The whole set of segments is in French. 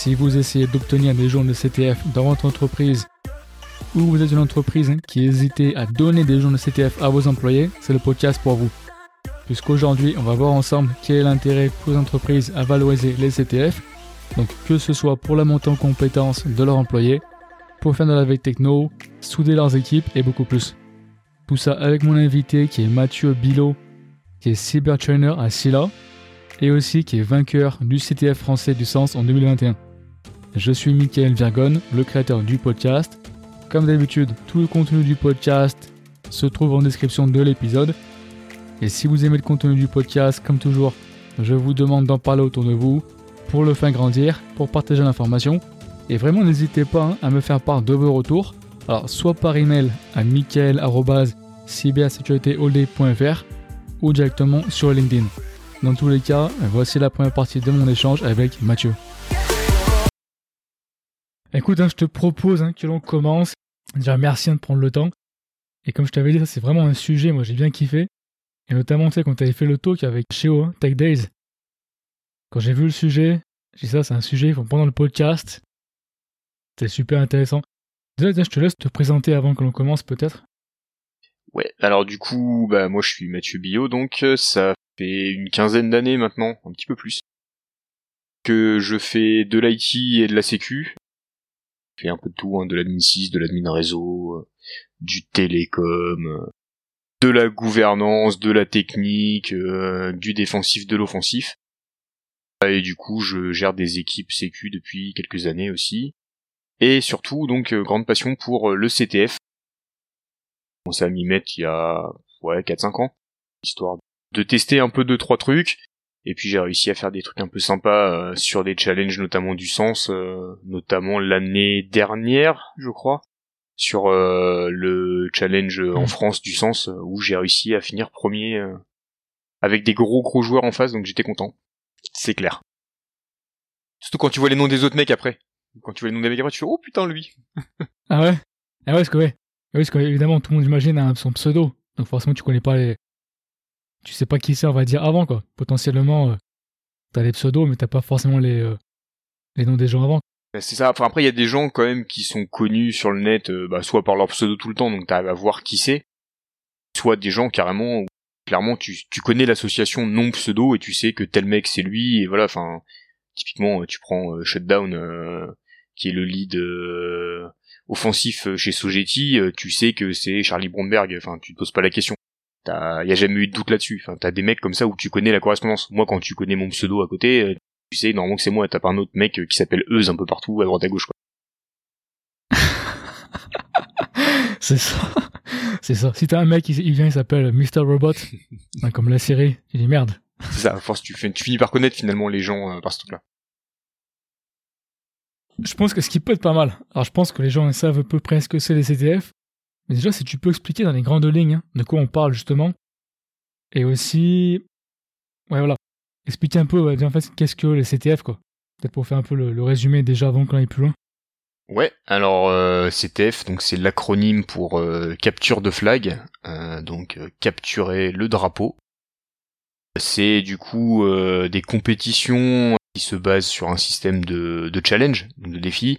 si vous essayez d'obtenir des jours de CTF dans votre entreprise ou vous êtes une entreprise qui hésitait à donner des jours de CTF à vos employés, c'est le podcast pour vous. Puisqu'aujourd'hui, on va voir ensemble quel est l'intérêt pour les entreprises à valoriser les CTF, donc que ce soit pour la montée en compétences de leurs employés, pour faire de la veille techno, souder leurs équipes et beaucoup plus. Tout ça avec mon invité qui est Mathieu Bilot, qui est cyber trainer à Silla et aussi qui est vainqueur du CTF français du sens en 2021. Je suis Michael Virgon, le créateur du podcast. Comme d'habitude, tout le contenu du podcast se trouve en description de l'épisode. Et si vous aimez le contenu du podcast, comme toujours, je vous demande d'en parler autour de vous pour le faire grandir, pour partager l'information. Et vraiment, n'hésitez pas hein, à me faire part de vos retours. Soit par email à michael.cybersécuritéallday.fr ou directement sur LinkedIn. Dans tous les cas, voici la première partie de mon échange avec Mathieu. Écoute, hein, je te propose hein, que l'on commence. Déjà, merci de prendre le temps. Et comme je t'avais dit, c'est vraiment un sujet, moi j'ai bien kiffé. Et notamment, tu sais, quand tu avais fait le talk avec Cheo, hein, Tech Days. Quand j'ai vu le sujet, j'ai dit ça, c'est un sujet, il faut prendre le podcast. C'est super intéressant. Déjà, je te laisse te présenter avant que l'on commence, peut-être. Ouais, alors du coup, bah moi je suis Mathieu Billot, donc euh, ça fait une quinzaine d'années maintenant, un petit peu plus, que je fais de l'IT et de la sécu. Un peu de tout, hein, de l'admin 6, de l'admin réseau, euh, du télécom, euh, de la gouvernance, de la technique, du défensif, de l'offensif. Et du coup, je gère des équipes sécu depuis quelques années aussi. Et surtout, donc, grande passion pour le CTF, commencé à m'y mettre il y a ouais 4-5 ans, histoire de tester un peu deux trois trucs. Et puis j'ai réussi à faire des trucs un peu sympas euh, sur des challenges notamment du sens, euh, notamment l'année dernière, je crois, sur euh, le challenge en mmh. France du sens où j'ai réussi à finir premier avec des gros gros joueurs en face, donc j'étais content. C'est clair. Surtout quand tu vois les noms des autres mecs après. Quand tu vois les noms des mecs après, tu fais oh putain lui. ah ouais? Ah ouais, parce que ouais, oui, parce qu'évidemment, tout le monde, imagine, a son pseudo. Donc forcément, tu connais pas les... Tu sais pas qui c'est, on va dire, avant, quoi. Potentiellement, euh, t'as les pseudos, mais t'as pas forcément les, euh, les noms des gens avant. Bah, c'est ça. Enfin, après, il y a des gens, quand même, qui sont connus sur le net, euh, bah, soit par leur pseudo tout le temps, donc t'arrives à voir qui c'est. Soit des gens, carrément, clairement, tu, tu connais l'association non pseudo et tu sais que tel mec, c'est lui, et voilà, enfin... Typiquement, tu prends Shutdown, qui est le lead offensif chez Sogeti, tu sais que c'est Charlie Bromberg. Enfin, tu te poses pas la question. Il y a jamais eu de doute là-dessus. Enfin, t'as des mecs comme ça où tu connais la correspondance. Moi, quand tu connais mon pseudo à côté, euh, tu sais normalement que c'est moi. T'as pas un autre mec qui s'appelle Euse un peu partout à droite à gauche. Quoi. c'est ça. C'est ça. Si t'as un mec, il vient, il s'appelle Mr. Robot, comme la série, il dit merde. C'est ça. À force, tu, tu finis par connaître finalement les gens par ce truc-là. Je pense que ce qui peut être pas mal. Alors, je pense que les gens savent à peu près ce que c'est les CTF. Mais déjà, si tu peux expliquer dans les grandes lignes hein, de quoi on parle justement. Et aussi. Ouais, voilà. Expliquer un peu, en fait, qu'est-ce que les CTF, quoi. Peut-être pour faire un peu le, résumé déjà avant qu'on aille plus loin. Ouais, alors euh, CTF, donc c'est l'acronyme pour euh, capture de flag, euh, donc capturer le drapeau. C'est du coup des compétitions qui se base sur un système de, de challenge, de défis.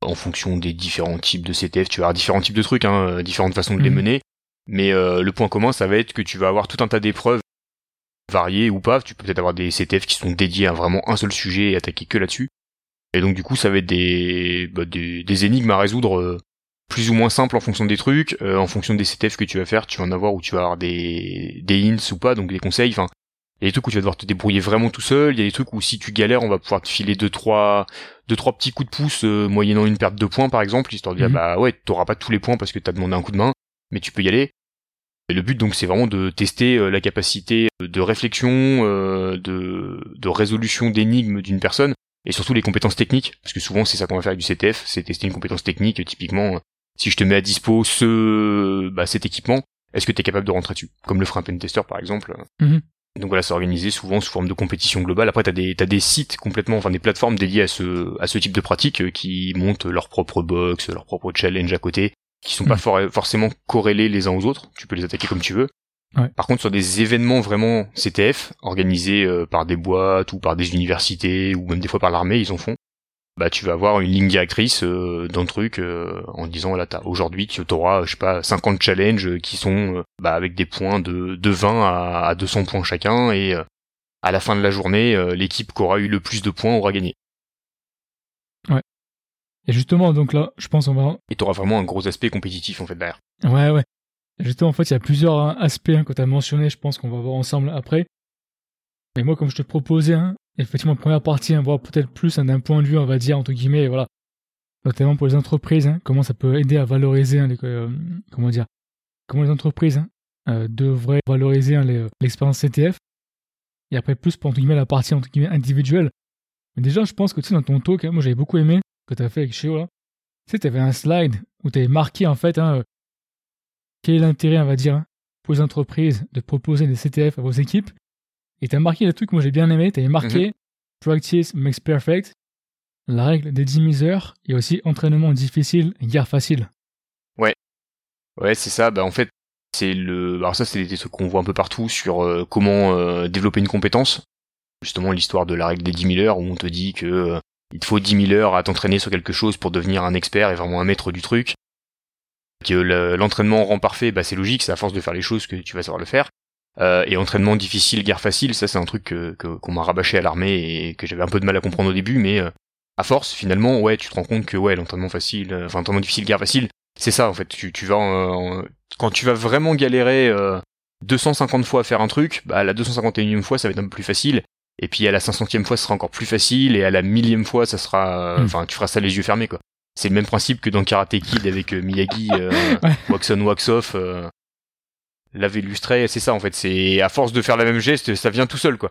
En fonction des différents types de CTF, tu vas avoir différents types de trucs, hein, différentes façons de les mhm. mener. Mais euh, le point commun, ça va être que tu vas avoir tout un tas d'épreuves variées ou pas. Tu peux peut-être avoir des CTF qui sont dédiés à vraiment un seul sujet et attaquer que là-dessus. Et donc du coup, ça va être des, bah, des, énigmes à résoudre euh, plus ou moins simples en fonction des trucs, euh, en fonction des CTF que tu vas faire. Tu vas en avoir où tu vas avoir des, des hints ou pas, donc des conseils. Enfin, il y a des trucs où tu vas devoir te débrouiller vraiment tout seul. Il y a des trucs où si tu galères, on va pouvoir te filer deux trois deux trois petits coups de pouce euh, moyennant une perte de points par exemple, histoire de dire mhm. bah ouais, t'auras pas tous les points parce que t'as demandé un coup de main, mais tu peux y aller. Et le but donc c'est vraiment de tester euh, la capacité de réflexion, euh, de de résolution d'énigmes d'une personne et surtout les compétences techniques parce que souvent c'est ça qu'on va faire avec du CTF, c'est tester une compétence technique. Typiquement, si je te mets à dispo ce bah, cet équipement, est-ce que tu es capable de rentrer dessus? Comme le frein pen tester par exemple. Mhm. Donc voilà, c'est organisé souvent sous forme de compétition globale. Après, t'as des t'as des sites complètement, enfin des plateformes dédiées à ce à ce type de pratique euh, qui montent leur propre box, leur propre challenge à côté, qui sont pas hmm. forcément corrélés les uns aux autres. Tu peux les attaquer comme tu veux. Par contre, sur des événements vraiment CTF, organisés euh, par des boîtes ou par des universités ou même des fois par l'armée, ils en font. Bah, tu vas avoir une ligne directrice euh, le truc euh, en disant là, t'as aujourd'hui tu auras, je sais pas, 50 challenges qui sont bah, avec des points de, de 20 à, à 200 points chacun et à la fin de la journée, l'équipe qui aura eu le plus de points aura gagné. Ouais. Et justement, donc là, je pense on va. Et t'auras vraiment un gros aspect compétitif en fait derrière. Ouais, ouais. Justement, en fait, il y a plusieurs hein, aspects hein, que tu as mentionné, je pense qu'on va voir ensemble après. Mais moi, comme je te proposais, hein, effectivement, première partie, hein, voir peut-être plus d'un point de vue, on va dire, entre guillemets, voilà, notamment pour les entreprises, comment ça peut aider à valoriser, les, euh, comment dire, comment les entreprises euh, devraient valoriser euh, l'expérience CTF. Et après, plus pour, entre guillemets, la partie, entre guillemets, individuelle. Mais déjà, je pense que, tu sais, dans ton talk, moi, j'avais beaucoup aimé, que tu as fait avec Sheo, là. Tu avais un slide où tu avais marqué, en fait, quel est l'intérêt, on va dire, pour les entreprises de proposer des CTF à vos équipes Et tu as marqué le truc que moi j'ai bien aimé, tu avais marqué mhm. Practice makes perfect, la règle des 10 heures et aussi entraînement difficile guerre facile. Ouais. Ouais, c'est ça. Bah, en fait, c'est le. Alors, ça, c'est des trucs qu'on voit un peu partout sur euh, comment euh, développer une compétence. Justement, l'histoire de la règle des 10 000 heures où on te dit que euh, il te faut 10 000 heures à t'entraîner sur quelque chose pour devenir un expert et vraiment un maître du truc que l'entraînement rend parfait, bah c'est logique, c'est à force de faire les choses que tu vas savoir le faire. Euh, et entraînement difficile, guerre facile, ça c'est un truc que qu'on m'a rabâché à l'armée et que j'avais un peu de mal à comprendre au début, mais euh, à force finalement, ouais, tu te rends compte que ouais, l'entraînement facile, euh, enfin l'entraînement difficile, guerre facile, c'est ça en fait. Tu, tu vas quand tu vas vraiment galérer 250 fois à faire un truc, bah la 251e fois ça va être un peu plus facile. Et puis à la 500e fois, ce sera encore plus facile, et à la millième fois, ça sera, hmm. enfin, tu feras ça les yeux fermés, quoi c'est le même principe que dans Karate Kid avec euh, Miyagi, euh, wax on wax off. Euh, l'avait illustré, c'est ça en fait. C'est à force de faire la même geste, ça vient tout seul quoi.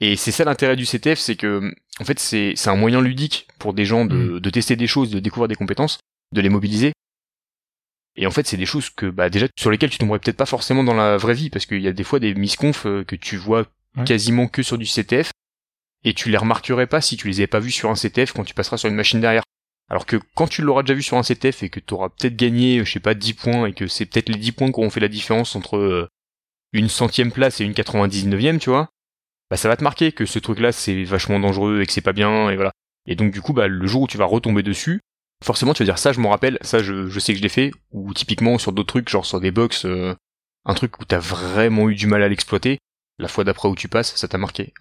Et c'est ça l'intérêt du CTF, c'est que en fait c'est c'est un moyen ludique pour des gens de, mm. de tester des choses, de découvrir des compétences, de les mobiliser. Et en fait, c'est des choses que bah déjà sur lesquelles tu tomberais peut-être pas forcément dans la vraie vie parce qu'il y a des fois des misconf que tu vois quasiment que sur du CTF et tu les remarquerais pas si tu les avais pas vus sur un CTF quand tu passeras sur une machine derrière. Alors que quand tu l'auras déjà vu sur un CTF et que tu auras peut-être gagné, je sais pas, 10 points et que c'est peut-être les 10 points qui auront fait la différence entre euh, une centième place et une 99e, tu vois, bah ça va te marquer que ce truc-là c'est vachement dangereux et que c'est pas bien et voilà. Et donc du coup, bah le jour où tu vas retomber dessus, forcément tu vas dire ça je m'en rappelle, ça je, sais que je l'ai fait, ou typiquement sur d'autres trucs, genre sur des box, euh, un truc où t'as vraiment eu du mal à l'exploiter, la fois d'après où tu passes, ça t'a marqué.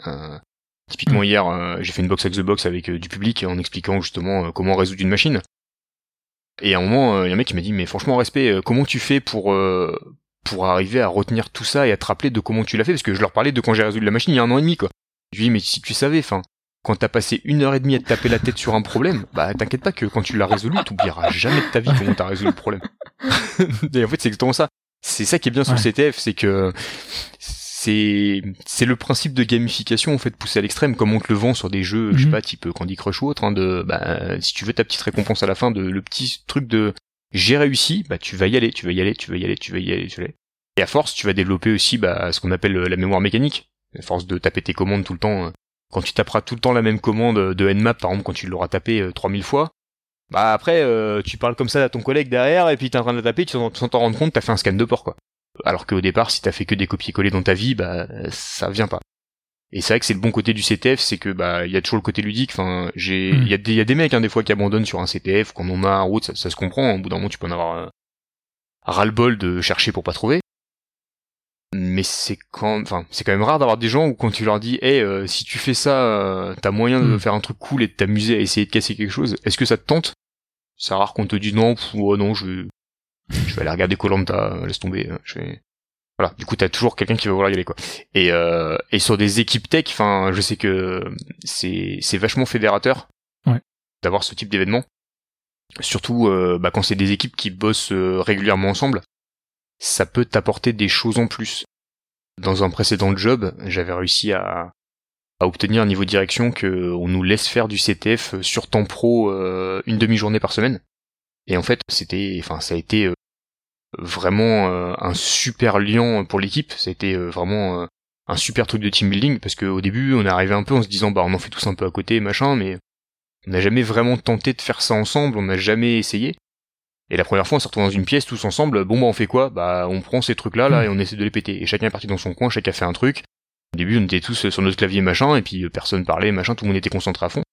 Typiquement mm. hier, euh, j'ai fait une box avec the box avec euh, du public en expliquant justement euh, comment résoudre une machine. Et à un moment, il y a un mec qui m'a dit mais franchement respect, comment tu fais pour pour arriver à retenir tout ça et à te rappeler de comment tu l'as fait? Parce que je leur parlais de quand j'ai résolu la machine il y a un an et demi quoi. Je lui dis mais si tu savais, enfin quand t'as passé une heure et demie à te taper la tête sur un problème, bah t'inquiète pas que quand tu l'as résolu, t'oublieras jamais de ta vie comment t'as résolu le problème. et en fait c'est exactement ça. C'est ça qui est bien sur le CTF, c'est que c'est c'est le principe de gamification en fait poussé à l'extrême comme on te le vend sur des jeux je sais mhm. pas type Candy Crush ou autre hein, de bah si tu veux ta petite récompense à la fin de le petit truc de j'ai réussi bah tu vas y aller tu vas y aller tu vas y aller tu vas y aller tu vas y aller. Et à force tu vas développer aussi bah ce qu'on appelle la mémoire mécanique. À force de taper tes commandes tout le temps euh, quand tu taperas tout le temps la même commande de Nmap par exemple quand tu l'auras tapé 3000 euh, fois bah après euh, tu parles comme ça à ton collègue derrière et puis t'es en train de la taper tu sans t'en rendre compte t'as fait un scan de port quoi alors qu'au départ, si t'as fait que des copier-coller dans ta vie, bah ça vient pas. Et c'est vrai que c'est le bon côté du CTF, c'est que bah il y a toujours le côté ludique. Enfin, j'ai, il y, a des, y a des mecs hein, des fois qui abandonnent sur un CTF, qu'on en marre ou ça, ça se comprend. Au bout d'un moment, tu peux en avoir euh, ras-le-bol de chercher pour pas trouver. Mais c'est quand, enfin, c'est quand même rare d'avoir des gens où quand tu leur dis, hey, euh, si tu fais ça, euh, t'as moyen de hmm. faire un truc cool et de t'amuser à essayer de casser quelque chose. Est-ce que ça te tente? C'est rare qu'on te dise non, ou oh non, je, je vais aller regarder Colanta, euh, laisse tomber. Euh, je vais... Voilà, du coup t'as toujours quelqu'un qui va vouloir y aller quoi. Et euh, et sur des équipes tech, enfin je sais que c'est c'est vachement fédérateur ouais. d'avoir ce type d'événement. Surtout euh, bah, quand c'est des équipes qui bossent régulièrement ensemble, ça peut t'apporter des choses en plus. Dans un précédent job, j'avais réussi à, à obtenir un niveau de direction que on nous laisse faire du CTF sur temps pro une demi-journée par semaine. Et en fait, c'était, enfin, ça a été euh, vraiment euh, un super lien pour l'équipe. Ça a été euh, vraiment un super truc de team building parce qu'au début, on est arrivé un peu en se disant, bah, on en fait tous un peu à côté, machin, mais on n'a jamais vraiment tenté de faire ça ensemble. On n'a jamais essayé. Et la première fois, on s'est retrouvé dans une pièce tous ensemble. Bon, bah, on fait quoi? Bah, on prend ces trucs-là, là, Mm. et on essaie de les péter. Et chacun est parti dans son coin, chacun a fait un truc. Au début, on était tous sur notre clavier machin, et puis personne parlait, machin, tout le monde était concentré à fond.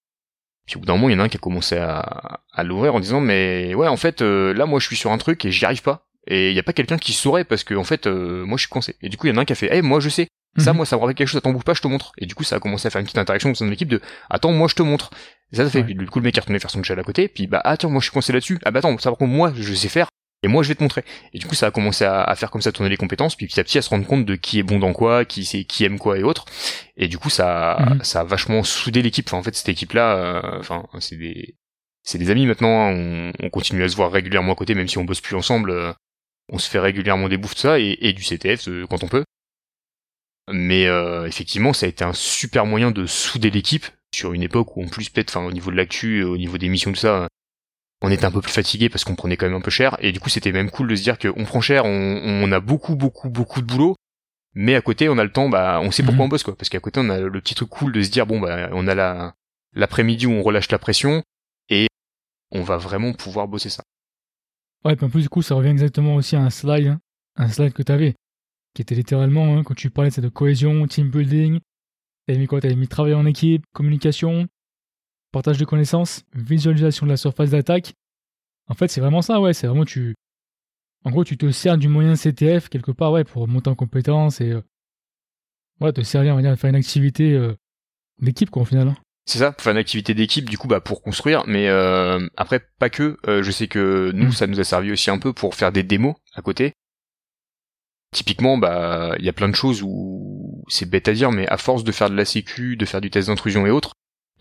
Puis au bout d'un moment, il y en a un qui a commencé à, à l'ouvrir en disant, mais ouais, en fait, euh, là, moi, je suis sur un truc et j'y arrive pas. Et il y a pas quelqu'un qui saurait parce que en fait, euh, moi, je suis coincé. Et du coup, il y en a un qui a fait, eh, moi, je sais. Ça, Mhm. moi, ça me rappelle quelque chose. Attends, bouge pas, je te montre. Et du coup, ça a commencé à faire une petite interaction au sein de l'équipe de, attends, moi, je te montre. Et ça, ça fait, Ouais. du coup, le mec est retourné faire son chat à côté. Puis, bah, ah, tiens, moi, je suis coincé là-dessus. Ah, bah, attends, ça, par contre, moi, je sais faire. Et moi, je vais te montrer. Et du coup, ça a commencé à, à faire comme ça tourner les compétences, puis petit à petit à se rendre compte de qui est bon dans quoi, qui c'est, qui aime quoi et autres. Et du coup, ça, Mhm. ça a vachement soudé l'équipe. Enfin, en fait, cette équipe-là, euh, enfin, c'est des, c'est des amis maintenant. hein. On, on continue à se voir régulièrement à côté, même si on bosse plus ensemble. euh, on se fait régulièrement des bouffes de ça et, et du CTF euh, quand on peut. Mais euh, effectivement, ça a été un super moyen de souder l'équipe sur une époque où en plus peut-être, enfin, au niveau de l'actu, au niveau des missions tout ça, on était un peu plus fatigué parce qu'on prenait quand même un peu cher. Et du coup c'était même cool de se dire qu'on prend cher, on, on a beaucoup beaucoup beaucoup de boulot, mais à côté on a le temps, bah on sait pourquoi Mhm. on bosse quoi, parce qu'à côté on a le petit truc cool de se dire bon bah on a la l'après-midi où on relâche la pression et on va vraiment pouvoir bosser ça. Ouais, puis en plus, du coup, ça revient exactement aussi à un slide, hein, un slide que tu avais, qui était littéralement, hein, quand tu parlais de cette cohésion, team building, t'avais mis quoi? T'avais mis travail en équipe, communication, partage de connaissances, visualisation de la surface d'attaque. En fait, c'est vraiment ça, ouais, c'est vraiment tu. En gros, tu te sers du moyen CTF quelque part, ouais, pour monter en compétence et. euh, Ouais, te servir, on va dire, de faire une activité euh, d'équipe, quoi, au final. hein. C'est ça, pour faire une activité d'équipe du coup bah pour construire, mais euh, après pas que. Euh, je sais que nous Mm. ça nous a servi aussi un peu pour faire des démos à côté. Typiquement, bah il y a plein de choses où c'est bête à dire, mais à force de faire de la sécu, de faire du test d'intrusion et autres,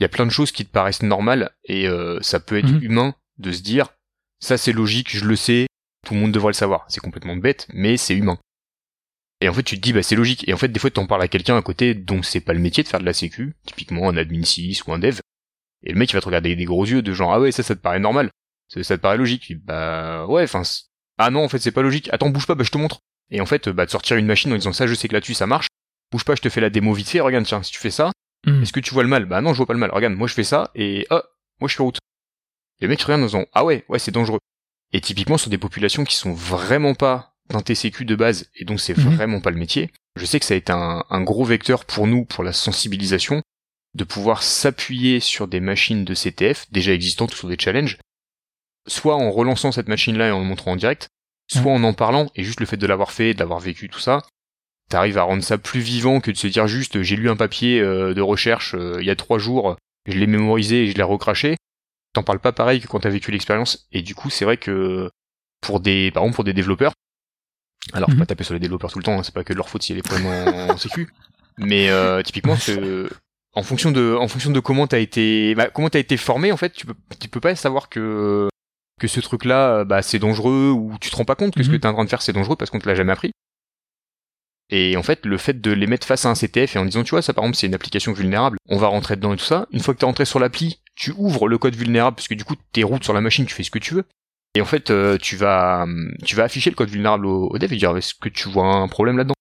il y a plein de choses qui te paraissent normales et euh, ça peut être Mhm. humain de se dire ça c'est logique, je le sais, tout le monde devrait le savoir. C'est complètement bête, mais c'est humain. Et en fait, tu te dis, bah, c'est logique. Et en fait, des fois, t'en parles à quelqu'un à côté dont c'est pas le métier de faire de la sécu, typiquement un admin 6 ou un dev. Et le mec, il va te regarder avec des gros yeux de genre, ah ouais, ça, ça te paraît normal. Ça, ça te paraît logique. Puis, bah, ouais, enfin, ah non, en fait, c'est pas logique. Attends, bouge pas, bah, je te montre. Et en fait, bah, de sortir une machine en disant ça, je sais que là-dessus, ça marche. Bouge pas, je te fais la démo vite fait. Regarde, tiens, si tu fais ça, Hmm. est-ce que tu vois le mal? Bah, non, je vois pas le mal. Regarde, moi, je fais ça, et, oh, moi, je fais route. Et le mec, regarde en disant, ah ouais, ouais, c'est dangereux. Et typiquement, sur des populations qui sont vraiment pas d'un TCQ de base, et donc c'est Mhm. vraiment pas le métier, je sais que ça a été un, un gros vecteur pour nous, pour la sensibilisation, de pouvoir s'appuyer sur des machines de CTF déjà existantes ou sur des challenges, soit en relançant cette machine-là et en le montrant en direct, soit en en parlant, et juste le fait de l'avoir fait, de l'avoir vécu, tout ça, t'arrives à rendre ça plus vivant que de se dire juste j'ai lu un papier euh, de recherche euh, il y a trois jours, je l'ai mémorisé et je l'ai recraché. T'en parles pas pareil que quand t'as vécu l'expérience. Et du coup, c'est vrai que pour des, par exemple pour des développeurs, alors faut Mhm. pas taper sur les développeurs tout le temps, hein, c'est pas que de leur faute s'il y a des problèmes en, en sécu, mais euh, typiquement en fonction de, en fonction de comment t'as été, bah, comment t'as été formé en fait, tu peux, tu peux pas savoir que que ce truc-là, bah, c'est dangereux ou tu te rends pas compte que ce que Mhm. t'es en train de faire c'est dangereux parce qu'on te l'a jamais appris. Et en fait, le fait de les mettre face à un CTF et en disant, tu vois, ça par exemple, c'est une application vulnérable, on va rentrer dedans et tout ça. Une fois que t'es rentré sur l'appli, tu ouvres le code vulnérable parce que du coup, t'es route sur la machine, tu fais ce que tu veux. Et en fait, euh, tu vas, hum, tu vas afficher le code vulnérable au, au dev et dire, est-ce que tu vois un problème là-dedans?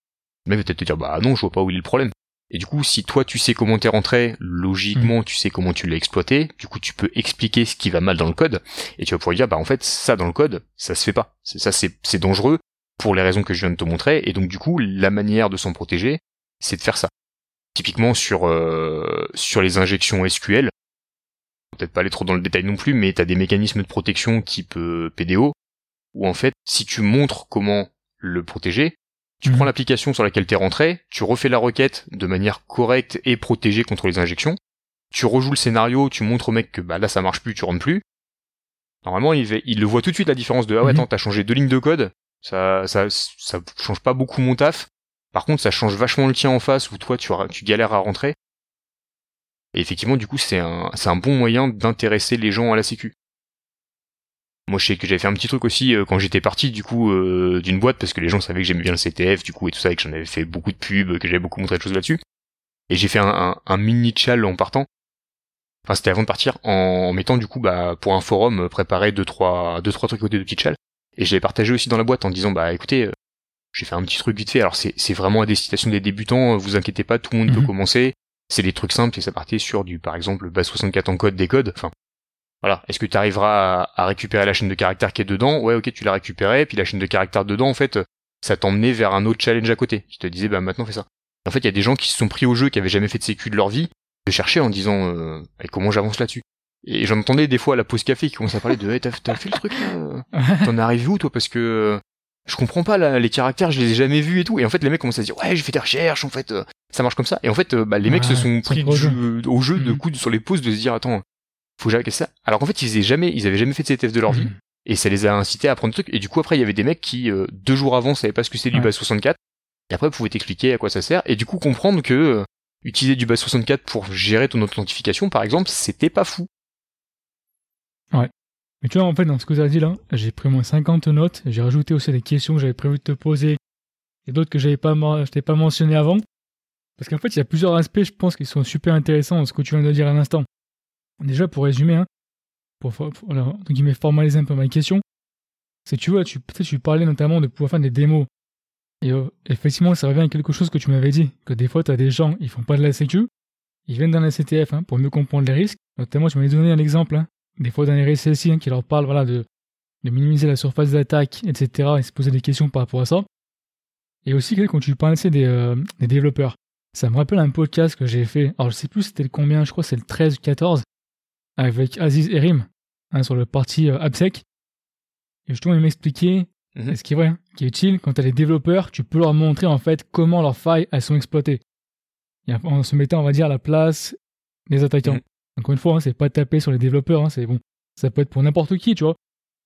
Le mec va peut-être te dire, bah non, je vois pas où il est le problème. Et du coup, si toi tu sais comment t'es rentré, logiquement tu sais comment tu l'as exploité, du coup tu peux expliquer ce qui va mal dans le code, et tu vas pouvoir dire, bah en fait, ça dans le code, ça se fait pas. Ça c'est c'est dangereux pour les raisons que je viens de te montrer, et donc du coup, la manière de s'en protéger, c'est de faire ça. Typiquement sur euh, sur les injections SQL, peut-être pas aller trop dans le détail non plus, mais t'as des mécanismes de protection type euh, PDO, où en fait, si tu montres comment le protéger, tu Mhm. prends l'application sur laquelle t'es rentré, tu refais la requête de manière correcte et protégée contre les injections, tu rejoues le scénario, tu montres au mec que bah là ça marche plus, tu rentres plus. Normalement, il, va- il le voit tout de suite la différence de ah ouais Mhm. attends t'as changé deux lignes de code, ça ça ça change pas beaucoup mon taf. Par contre, ça change vachement le tien en face où toi tu galères à rentrer. Et effectivement, du coup, c'est un c'est un bon moyen d'intéresser les gens à la sécu. Moi, je sais que j'avais fait un petit truc aussi euh, quand j'étais parti du coup euh, d'une boîte parce que les gens savaient que j'aimais bien le CTF du coup et tout ça et que j'en avais fait beaucoup de pubs, que j'avais beaucoup montré de choses là-dessus. Et j'ai fait un, un, un mini chal en partant. Enfin, c'était avant de partir en mettant du coup bah pour un forum euh, préparer deux trois deux trois trucs côté de petits chal. Et je l'ai partagé aussi dans la boîte en disant bah écoutez, euh, j'ai fait un petit truc vite fait. Alors c'est c'est vraiment à destination des débutants. euh, Vous inquiétez pas, tout le monde peut Mhm. commencer. C'est des trucs simples et ça partait sur du par exemple base 64 en code des codes. Enfin Voilà, est-ce que tu arriveras à, récupérer la chaîne de caractère qui est dedans? Ouais, ok, tu l'as récupéré, puis la chaîne de caractère dedans, en fait, ça t'emmenait vers un autre challenge à côté, qui te disait, bah maintenant fais ça. En fait, il y a des gens qui se sont pris au jeu, qui avaient jamais fait de sécu de leur vie, de chercher en disant, euh, comment j'avance là-dessus Et j'en entendais des fois à la pause café qui commençait à parler de, hey, t'as fait le truc là T'en es arrivé où toi? Parce que je comprends pas là, les caractères, je les ai jamais vus et tout. Et en fait, les mecs commencent à dire, ouais, j'ai fait des recherches, en fait, euh, ça marche comme ça. Et en fait, euh, bah, les mecs se sont pris au jeu, au jeu de mhm. coups sur les pauses de se dire, attends, faut que j'arrête ça. Alors qu'en fait, ils avaient jamais, ils avaient jamais fait de CTF de leur vie. Mhm. Et ça les a incités à apprendre des trucs. Et du coup, après, il y avait des mecs qui, euh, deux jours avant, savaient pas ce que c'était du bas 64. Et après, pouvaient t'expliquer à quoi ça sert. Et du coup, comprendre que euh, utiliser du bas 64 pour gérer ton authentification, par exemple, c'était pas fou. Ouais. Mais tu vois, en fait, dans ce que tu as dit là, j'ai pris moins 50 notes. J'ai rajouté aussi des questions que j'avais prévu de te poser. Et d'autres que j'avais pas, je t'ai pas mentionné avant. Parce qu'en fait, il y a plusieurs aspects, je pense, qui sont super intéressants dans ce que tu viens de dire à l'instant. Déjà, pour résumer, hein, pour, formaliser un peu ma question, c'est tu vois, tu, tu parlais notamment de pouvoir faire des démos. Et euh, effectivement, ça revient à quelque chose que tu m'avais dit, que des fois, tu as des gens, ils font pas de la sécu, ils viennent dans la CTF hein, pour mieux comprendre les risques. Notamment, tu m'avais donné un exemple, hein, des fois dans les RSSI, hein, qui leur parlent voilà, de, de minimiser la surface d'attaque, etc., et se poser des questions par rapport à ça. Et aussi, quand tu parlais des, euh, des développeurs, ça me rappelle un podcast que j'ai fait, alors je sais plus c'était le combien, je crois c'est le 13 ou 14, avec Aziz Erim hein, sur le parti euh, AppSec. Et justement, il m'expliquait, mhm. ce qui est vrai, hein, qui est utile, quand tu as des développeurs, tu peux leur montrer en fait comment leurs failles elles sont exploitées. en se mettant, on va dire, à la place des attaquants. Mhm. Encore une fois, hein, c'est pas taper sur les développeurs, hein, c'est bon. Ça peut être pour n'importe qui, tu vois.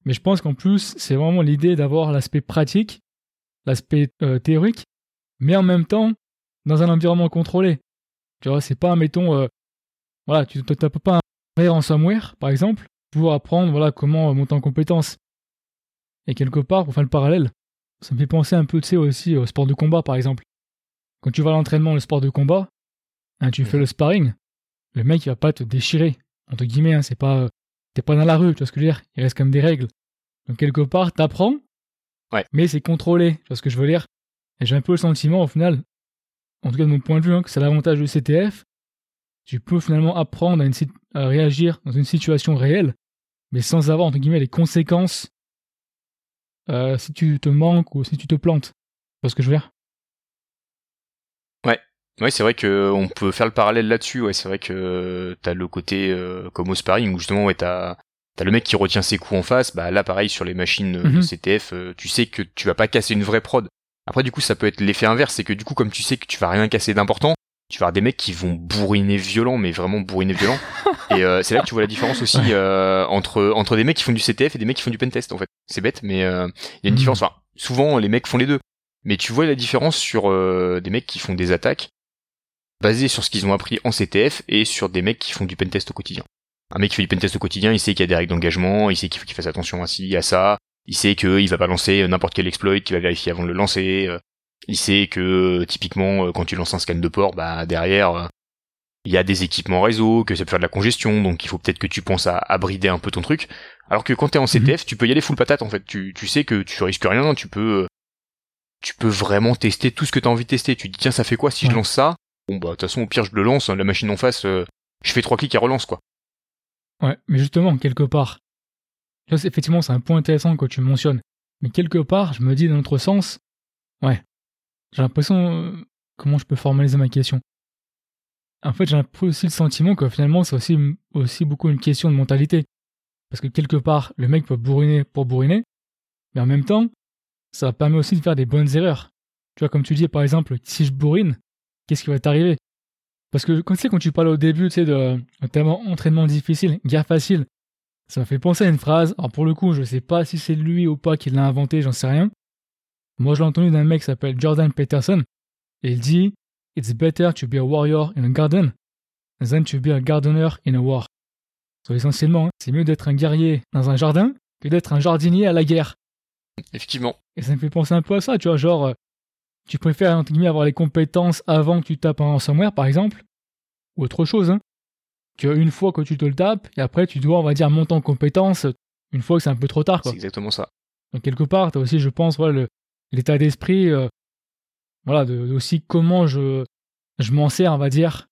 Mais je pense qu'en plus, c'est vraiment l'idée d'avoir l'aspect pratique, l'aspect euh, théorique, mais en même temps, dans un environnement contrôlé. Tu vois, c'est pas, mettons, euh, voilà, tu ne tapes pas un ransomware, par exemple, pour apprendre voilà, comment monter en compétence. Et quelque part, pour faire le parallèle, ça me fait penser un peu, aussi au sport de combat, par exemple. Quand tu vas à l'entraînement, le sport de combat, hein, tu fais le sparring, le mec, il va pas te déchirer, entre guillemets, hein, c'est pas, t'es pas dans la rue, tu vois ce que je veux dire, il reste comme des règles. Donc quelque part, t'apprends, ouais. mais c'est contrôlé, tu vois ce que je veux dire? Et j'ai un peu le sentiment, au final, en tout cas de mon point de vue, hein, que c'est l'avantage du CTF. Tu peux finalement apprendre à, réagir dans une situation réelle, mais sans avoir, entre guillemets, les conséquences euh, si tu te manques ou si tu te plantes. Tu vois ce que je veux dire? Ouais. Ouais, c'est vrai que on peut faire le parallèle là-dessus. Ouais, c'est vrai que t'as le côté euh, comme au sparring où justement ouais t'as t'as le mec qui retient ses coups en face. Bah là, pareil sur les machines euh, mhm. CTF, tu sais que tu vas pas casser une vraie prod. Après, du coup, ça peut être l'effet inverse, c'est que du coup, comme tu sais que tu vas rien casser d'important, tu vas avoir des mecs qui vont bourriner violent, mais vraiment bourriner violent. et euh, c'est là que tu vois la différence aussi euh, entre entre des mecs qui font du CTF et des mecs qui font du pentest. En fait, c'est bête, mais euh, il y a une hmm. différence. Enfin, souvent, les mecs font les deux, mais tu vois la différence sur des mecs qui font des attaques basées sur ce qu'ils ont appris en CTF et sur des mecs qui font du pentest au quotidien. Un mec qui fait du pentest au quotidien, il sait qu'il y a des règles d'engagement, il sait qu'il faut qu'il fasse attention à ci, à ça, il sait qu'il va pas lancer n'importe quel exploit, qu'il va vérifier avant de le lancer. Euh, il sait que typiquement euh, quand tu lances un scan de port, bah derrière euh, il y a des équipements réseau, que ça peut faire de la congestion, donc il faut peut-être que tu penses à, à, brider un peu ton truc. Alors que quand t'es en CTF, mhm. tu peux y aller full patate en fait. Tu, tu sais que tu risques rien, tu peux tu peux vraiment tester tout ce que t'as envie de tester. Tu dis tiens ça fait quoi si je lance ça? Bon bah de toute façon au pire je le lance, hein, la machine en face, je fais trois clics et relance quoi. Ouais, mais justement quelque part, Là, effectivement, c'est un point intéressant que tu mentionnes. Mais quelque part, je me dis dans l'autre sens, ouais, j'ai l'impression. Euh, comment je peux formaliser ma question En fait, j'ai aussi le sentiment que finalement, c'est aussi, aussi beaucoup une question de mentalité. Parce que quelque part, le mec peut bourriner pour bourriner, mais en même temps, ça permet aussi de faire des bonnes erreurs. Tu vois, comme tu dis, par exemple, si je bourrine, qu'est-ce qui va t'arriver? Parce que quand, tu sais, quand tu parles au début, tu sais, de notamment entraînement difficile, guerre facile, ça m'a fait penser à une phrase. Alors pour le coup, je sais pas si c'est lui ou pas qui l'a inventé, j'en sais rien. Moi, je l'ai entendu d'un mec qui s'appelle Jordan Peterson. Et il dit It's better to be a warrior in a garden than to be a gardener in a war. So, essentiellement, hein, c'est mieux d'être un guerrier dans un jardin que d'être un jardinier à la guerre. Effectivement. Et ça me fait penser un peu à ça, tu vois, genre, euh, tu préfères, entre guillemets, avoir les compétences avant que tu tapes un ransomware, par exemple, ou autre chose, hein, qu'une fois que tu te le tapes, et après tu dois, on va dire, monter en compétence une fois que c'est un peu trop tard. C'est exactement ça. Donc quelque part, tu as aussi, je pense, voilà, l'état d'esprit, euh, voilà, de, aussi comment je, je m'en sers, on va dire,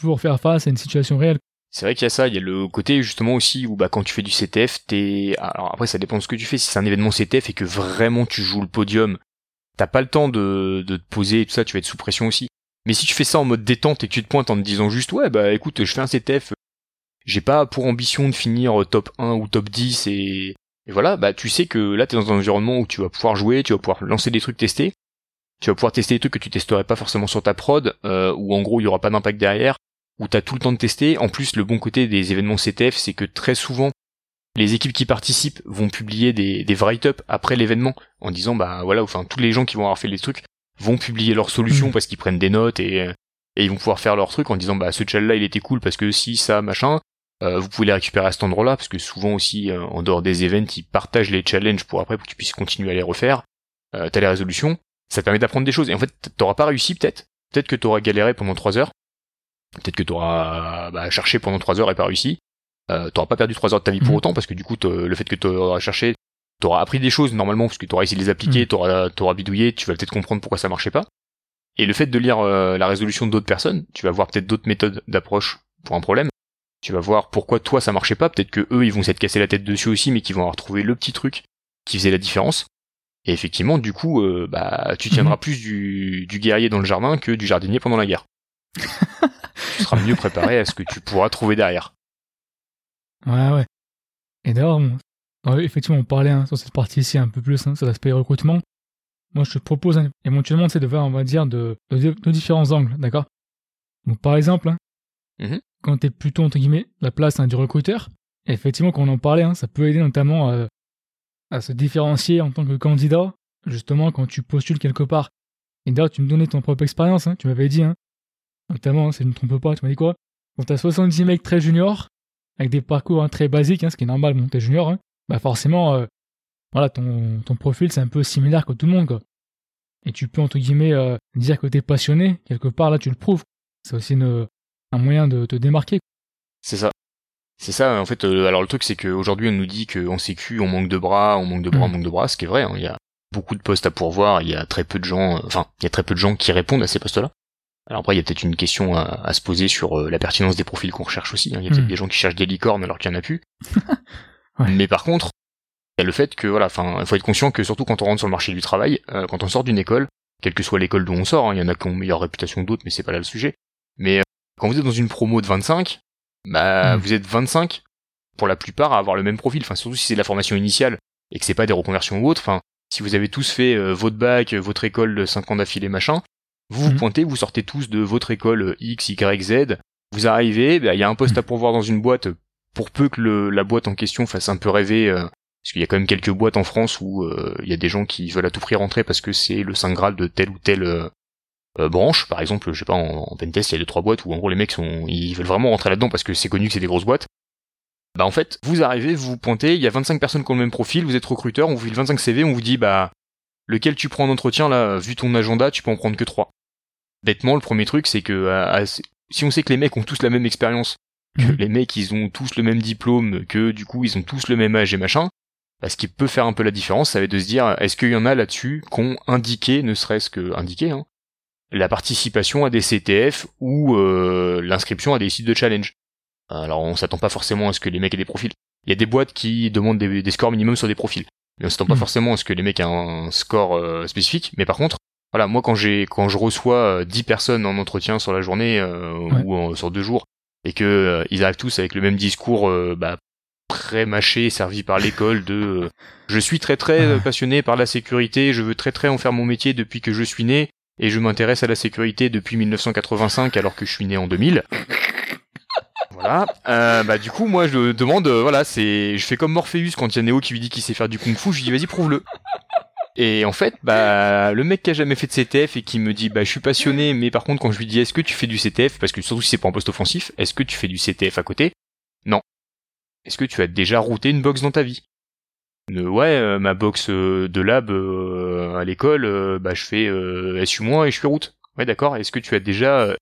pour faire face à une situation réelle. C'est vrai qu'il y a ça, il y a le côté justement aussi où bah quand tu fais du CTF, t'es alors après ça dépend de ce que tu fais. Si c'est un événement CTF et que vraiment tu joues le podium, t'as pas le temps de, de te poser et tout ça, tu vas être sous pression aussi. Mais si tu fais ça en mode détente et que tu te pointes en te disant juste ouais bah écoute je fais un CTF, j'ai pas pour ambition de finir top 1 ou top 10 et, et voilà, bah tu sais que là t'es dans un environnement où tu vas pouvoir jouer, tu vas pouvoir lancer des trucs tester, tu vas pouvoir tester des trucs que tu testerais pas forcément sur ta prod, euh, où en gros il y aura pas d'impact derrière, où t'as tout le temps de tester. En plus, le bon côté des événements CTF, c'est que très souvent, les équipes qui participent vont publier des, des write-up après l'événement en disant bah voilà, enfin tous les gens qui vont avoir fait les trucs vont publier leurs solutions mmh. parce qu'ils prennent des notes et, et ils vont pouvoir faire leur truc en disant bah ce challenge là il était cool parce que si ça machin. Euh, vous pouvez les récupérer à cet endroit-là parce que souvent aussi euh, en dehors des events ils partagent les challenges pour après pour que tu puisses continuer à les refaire. Euh, t'as les résolutions. Ça te permet d'apprendre des choses. Et en fait t'auras pas réussi peut-être. Peut-être que t'auras galéré pendant trois heures. Peut-être que tu auras bah, cherché pendant 3 heures et pas réussi. Euh, t'auras pas perdu 3 heures de ta vie pour mhm. autant parce que du coup le fait que tu auras cherché, t'auras appris des choses normalement parce que tu auras essayé de les appliquer, mhm. t'auras t'auras bidouillé, tu vas peut-être comprendre pourquoi ça marchait pas. Et le fait de lire euh, la résolution d'autres personnes, tu vas voir peut-être d'autres méthodes d'approche pour un problème. Tu vas voir pourquoi toi ça marchait pas, peut-être que eux ils vont s'être cassé la tête dessus aussi mais qu'ils vont avoir trouvé le petit truc qui faisait la différence. Et effectivement, du coup, euh, bah, tu tiendras mhm. plus du, du guerrier dans le jardin que du jardinier pendant la guerre. tu seras mieux préparé à ce que tu pourras trouver derrière. Ouais, ouais. Et d'ailleurs, effectivement, on parlait hein, sur cette partie ici un peu plus, hein, sur l'aspect recrutement. Moi, je te propose hein, éventuellement de voir, on va dire, de, de, différents angles, d'accord? Donc, par exemple, hein, mm-hmm. quand tu es plutôt, entre guillemets, la place du recruteur, effectivement, quand on en parlait, ça peut aider notamment à, à se différencier en tant que candidat, justement, quand tu postules quelque part. Et d'ailleurs, tu me donnais ton propre expérience, tu m'avais dit, notamment, si je ne me trompe pas, tu m'as dit quoi? Quand t'as 70 mecs très juniors, avec des parcours hein, très basiques, hein, ce qui est normal, bon, t'es junior, hein, bah forcément, euh, voilà, ton, ton profil c'est un peu similaire que tout le monde, quoi. Et tu peux, entre guillemets, euh, dire que t'es passionné, quelque part, là, tu le prouves. C'est aussi une, un moyen de te démarquer. C'est ça. C'est ça, en fait, euh, alors le truc c'est qu'aujourd'hui on nous dit qu'en sécu on manque de bras, on manque de bras, on mm. manque de bras, ce qui est vrai, il y a beaucoup de postes à pourvoir, il y a très peu de gens, enfin, il y a très peu de gens qui répondent à ces postes-là. Alors après, il y a peut-être une question à, se poser sur euh, la pertinence des profils qu'on recherche aussi. Hein. Il y a peut-être hmm. des gens qui cherchent des licornes alors qu'il n'y en a plus. Mais par contre, il y a le fait que voilà, enfin, il faut être conscient que surtout quand on rentre sur le marché du travail, euh, quand on sort d'une école, quelle que soit l'école d'où on sort, hein, il y en a qui ont meilleure réputation que d'autres, mais c'est pas là le sujet. Mais euh, quand vous êtes dans une promo de 25, bah hmm. vous êtes 25 pour la plupart à avoir le même profil. Enfin, surtout si c'est de la formation initiale et que c'est pas des reconversions ou autres. Enfin, si vous avez tous fait votre bac, votre école de 5 ans d'affilée, machin, vous vous mhm. pointez, vous sortez tous de votre école X, Y, Z, vous arrivez, bah, il y a un poste à pourvoir dans une boîte, pour peu que le, la boîte en question fasse un peu rêver, euh, parce qu'il y a quand même quelques boîtes en France où euh, il y a des gens qui veulent à tout prix rentrer parce que c'est le saint graal de telle ou telle euh, branche. Par exemple, je sais pas, en, en pentest, il y a deux trois boîtes où en gros les mecs sont, ils veulent vraiment rentrer là-dedans parce que c'est connu que c'est des grosses boîtes. Bah en fait, vous arrivez, vous vous pointez, il y a 25 personnes qui ont le même profil, vous êtes recruteur, on vous file 25 CV, on vous dit bah lequel tu prends en entretien là, vu ton agenda, tu peux en prendre que 3 bêtement, le premier truc, c'est que si on sait que les mecs ont tous la même expérience, que mhm. les mecs ils ont tous le même diplôme, que du coup ils ont tous le même âge et machin, bah, ce qui peut faire un peu la différence, ça va être de se dire, est-ce qu'il y en a là-dessus qu'on indiqué, ne serait-ce que indiqué, hein, la participation à des CTF ou euh, l'inscription à des sites de challenge? Alors on s'attend pas forcément à ce que les mecs aient des profils. Il y a des boîtes qui demandent des, scores minimum sur des profils. Mais on s'attend pas mhm. forcément à ce que les mecs aient un score euh, spécifique. Mais par contre, voilà, moi quand j'ai quand je reçois 10 euh, personnes en entretien sur la journée euh, ou sur deux jours et que euh, ils arrivent tous avec le même discours bah, pré-mâché servi par l'école de je suis très très passionné par la sécurité, je veux très très en faire mon métier depuis que je suis né et je m'intéresse à la sécurité depuis 1985 alors que je suis né en 2000. Voilà. bah du coup moi je demande voilà c'est je fais comme Morpheus quand il y a Neo qui lui dit qu'il sait faire du kung-fu, je lui dis vas-y prouve-le. Et en fait, bah, le mec qui a jamais fait de CTF et qui me dit, bah, je suis passionné, mais par contre, quand je lui dis, est-ce que tu fais du CTF, parce que surtout si c'est pas un poste offensif, est-ce que tu fais du CTF à côté? Non. Est-ce que tu as déjà routé une box dans ta vie? Ouais, euh, ma box euh, de lab euh, à l'école, bah, je fais SU- et je fais route. Ouais, d'accord. Est-ce que tu as déjà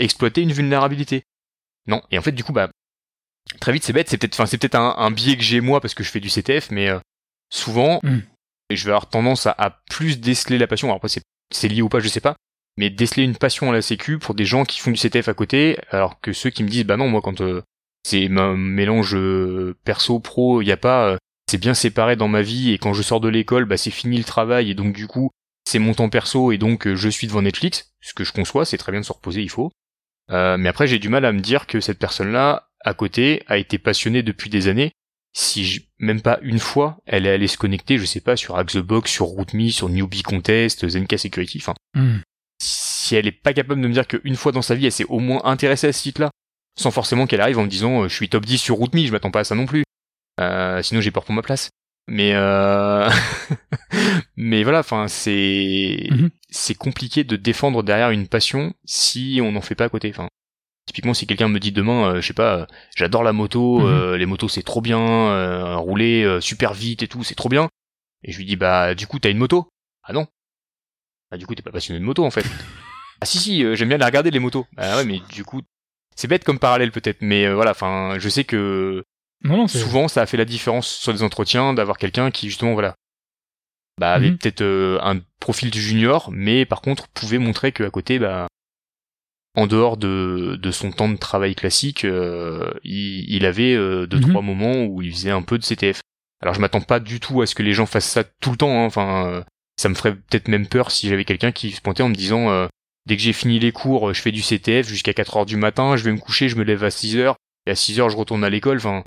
exploité une vulnérabilité? Non. Et en fait, du coup, bah, très vite, c'est bête. C'est peut-être, enfin, c'est peut-être un, biais que j'ai moi parce que je fais du CTF, mais souvent, hmm et je vais avoir tendance à, plus déceler la passion. Alors après, c'est lié ou pas, je sais pas. Mais déceler une passion à la sécu pour des gens qui font du CTF à côté, alors que ceux qui me disent, bah non, moi, quand, euh, c'est un mélange perso pro. Il a pas, c'est bien séparé dans ma vie et quand je sors de l'école, bah c'est fini le travail et donc du coup c'est mon temps perso et donc je suis devant Netflix, ce que je conçois, c'est très bien de se reposer, il faut. mais après j'ai du mal à me dire que cette personne-là à côté a été passionnée depuis des années si même pas une fois elle est allée se connecter, je sais pas, sur Axebox, sur RootMe, sur Newbie Contest, Zenka Security, enfin, hmm. si elle est pas capable de me dire qu'une fois dans sa vie elle s'est au moins intéressée à ce site-là, sans forcément qu'elle arrive en me disant euh, je suis top 10 sur RootMe, je m'attends pas à ça non plus, euh, sinon j'ai peur pour ma place. Mais euh... mais voilà, enfin c'est mhm. c'est compliqué de défendre derrière une passion si on n'en fait pas à côté. Enfin, Typiquement, si quelqu'un me dit demain, euh, je sais pas, euh, j'adore la moto, mhm. euh, les motos c'est trop bien, rouler super vite et tout, c'est trop bien. Et je lui dis bah du coup t'as une moto? Ah non. Bah du coup t'es pas passionné de moto en fait. ah si si, j'aime bien les regarder les motos. Bah ouais mais du coup c'est bête comme parallèle peut-être, mais voilà, enfin je sais que souvent ça a fait la différence sur des entretiens d'avoir quelqu'un qui justement voilà bah avait mhm. peut-être un profil du junior, mais par contre pouvait montrer qu'à côté bah en dehors de, de son temps de travail classique, euh, il, avait euh, deux mhm. trois moments où il faisait un peu de CTF. Alors je m'attends pas du tout à ce que les gens fassent ça tout le temps. Hein. Enfin, euh, ça me ferait peut-être même peur si j'avais quelqu'un qui se pointait en me disant dès que j'ai fini les cours, je fais du CTF jusqu'à 4 heures du matin, je vais me coucher, je me lève à 6 heures et à 6 heures je retourne à l'école. Enfin,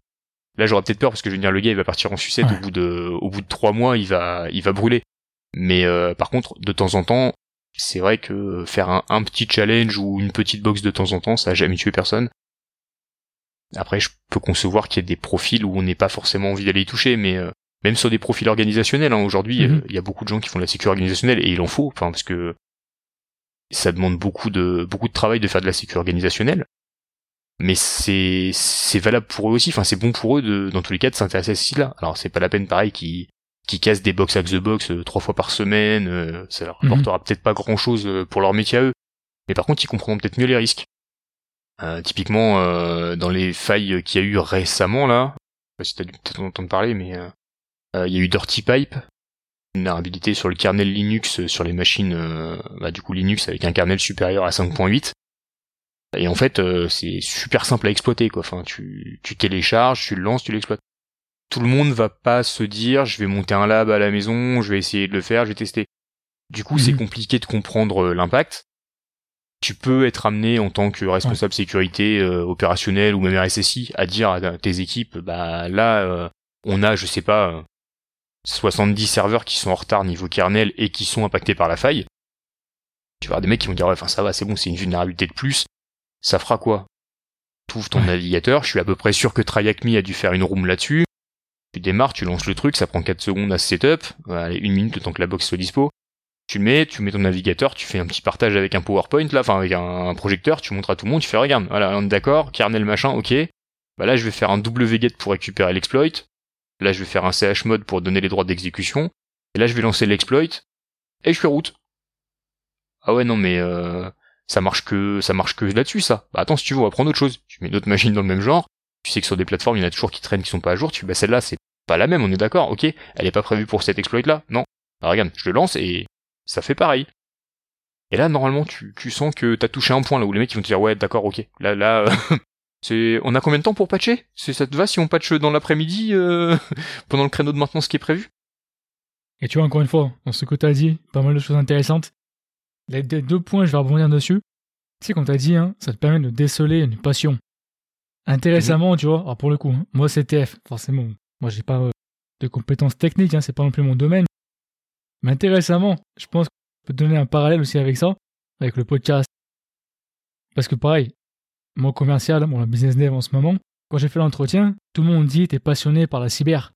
là j'aurais peut-être peur parce que je veux dire le gars il va partir en sucette au bout de au bout de trois mois, il va il va brûler. Mais par contre, de temps en temps, c'est vrai que faire un, petit challenge ou une petite box de temps en temps, ça a jamais tué personne. Après, je peux concevoir qu'il y a des profils où on n'est pas forcément envie d'aller y toucher, mais euh, même sur des profils organisationnels, hein, aujourd'hui, mhm. euh, il y a beaucoup de gens qui font de la sécurité organisationnelle et il en faut, enfin parce que ça demande beaucoup de beaucoup de travail de faire de la sécurité organisationnelle. Mais c'est c'est valable pour eux aussi, enfin c'est bon pour eux de dans tous les cas de s'intéresser à ce site-là. Alors c'est pas la peine pareil qui qui cassent des box à the box euh, trois fois par semaine, euh, ça leur mhm. apportera peut-être pas grand chose euh, pour leur métier à eux. Mais par contre, ils comprendront peut-être mieux les risques. typiquement, dans les failles qu'il y a eu récemment là, je sais pas si t'as dû peut-être entendre parler, mais il y a eu Dirty Pipe, une vulnérabilité sur le kernel Linux sur les machines, bah, du coup Linux avec un kernel supérieur à 5.8. Et en fait, c'est super simple à exploiter, quoi. Enfin, tu, tu télécharges, tu le lances, tu l'exploites tout le monde va pas se dire je vais monter un lab à la maison, je vais essayer de le faire, je vais tester. Du coup, c'est mhm. compliqué de comprendre euh, l'impact. Tu peux être amené en tant que responsable sécurité euh, opérationnelle ou même RSSI à dire à tes équipes bah là euh, on a je sais pas 70 serveurs qui sont en retard niveau kernel et qui sont impactés par la faille. Tu vas avoir des mecs qui vont dire ouais, enfin ça va, c'est bon, c'est une vulnérabilité de plus. Ça fera quoi? Tu ouvres ton navigateur, je suis à peu près sûr que TryAcme a dû faire une room là-dessus. Tu démarres, tu lances le truc, ça prend 4 secondes à se setup, allez, une minute le que la box soit dispo. Tu mets, tu mets ton navigateur, tu fais un petit partage avec un PowerPoint là, enfin avec un, projecteur, tu montres à tout le monde, tu fais regarde, voilà, on est d'accord, kernel machin, ok. Bah là je vais faire un wget pour récupérer l'exploit. Là je vais faire un chmod pour donner les droits d'exécution. Et là je vais lancer l'exploit et je fais route. Ah ouais non mais euh, ça marche que ça marche que là-dessus ça. Bah attends si tu veux on va prendre autre chose. Tu mets d'autres machines dans le même genre, tu sais que sur des plateformes, il y en a toujours qui traînent qui sont pas à jour, tu bah celle-là c'est pas la même, on est d'accord, ok, elle est pas prévue pour cet exploit là, non. Bah regarde, je le lance et ça fait pareil. Et là normalement tu, sens que t'as touché un point là où les mecs ils vont te dire ouais d'accord ok, là là c'est on a combien de temps pour patcher? C'est ça te va si on patche dans l'après-midi euh, pendant le créneau de maintenance qui est prévu? Et tu vois encore une fois, dans ce que t'as dit, pas mal de choses intéressantes. Les deux points, je vais rebondir dessus. Tu sais, comme t'as dit, hein, ça te permet de déceler une passion. Intéressamment, tu vois, alors pour le coup, hein, moi CTF, forcément, moi j'ai pas euh, de compétences techniques, hein, c'est pas non plus mon domaine. Mais intéressamment, je pense qu'on peut donner un parallèle aussi avec ça, avec le podcast. Parce que pareil, mon commercial, mon business dev en ce moment, quand j'ai fait l'entretien, tout le monde dit t'es passionné par la cyber.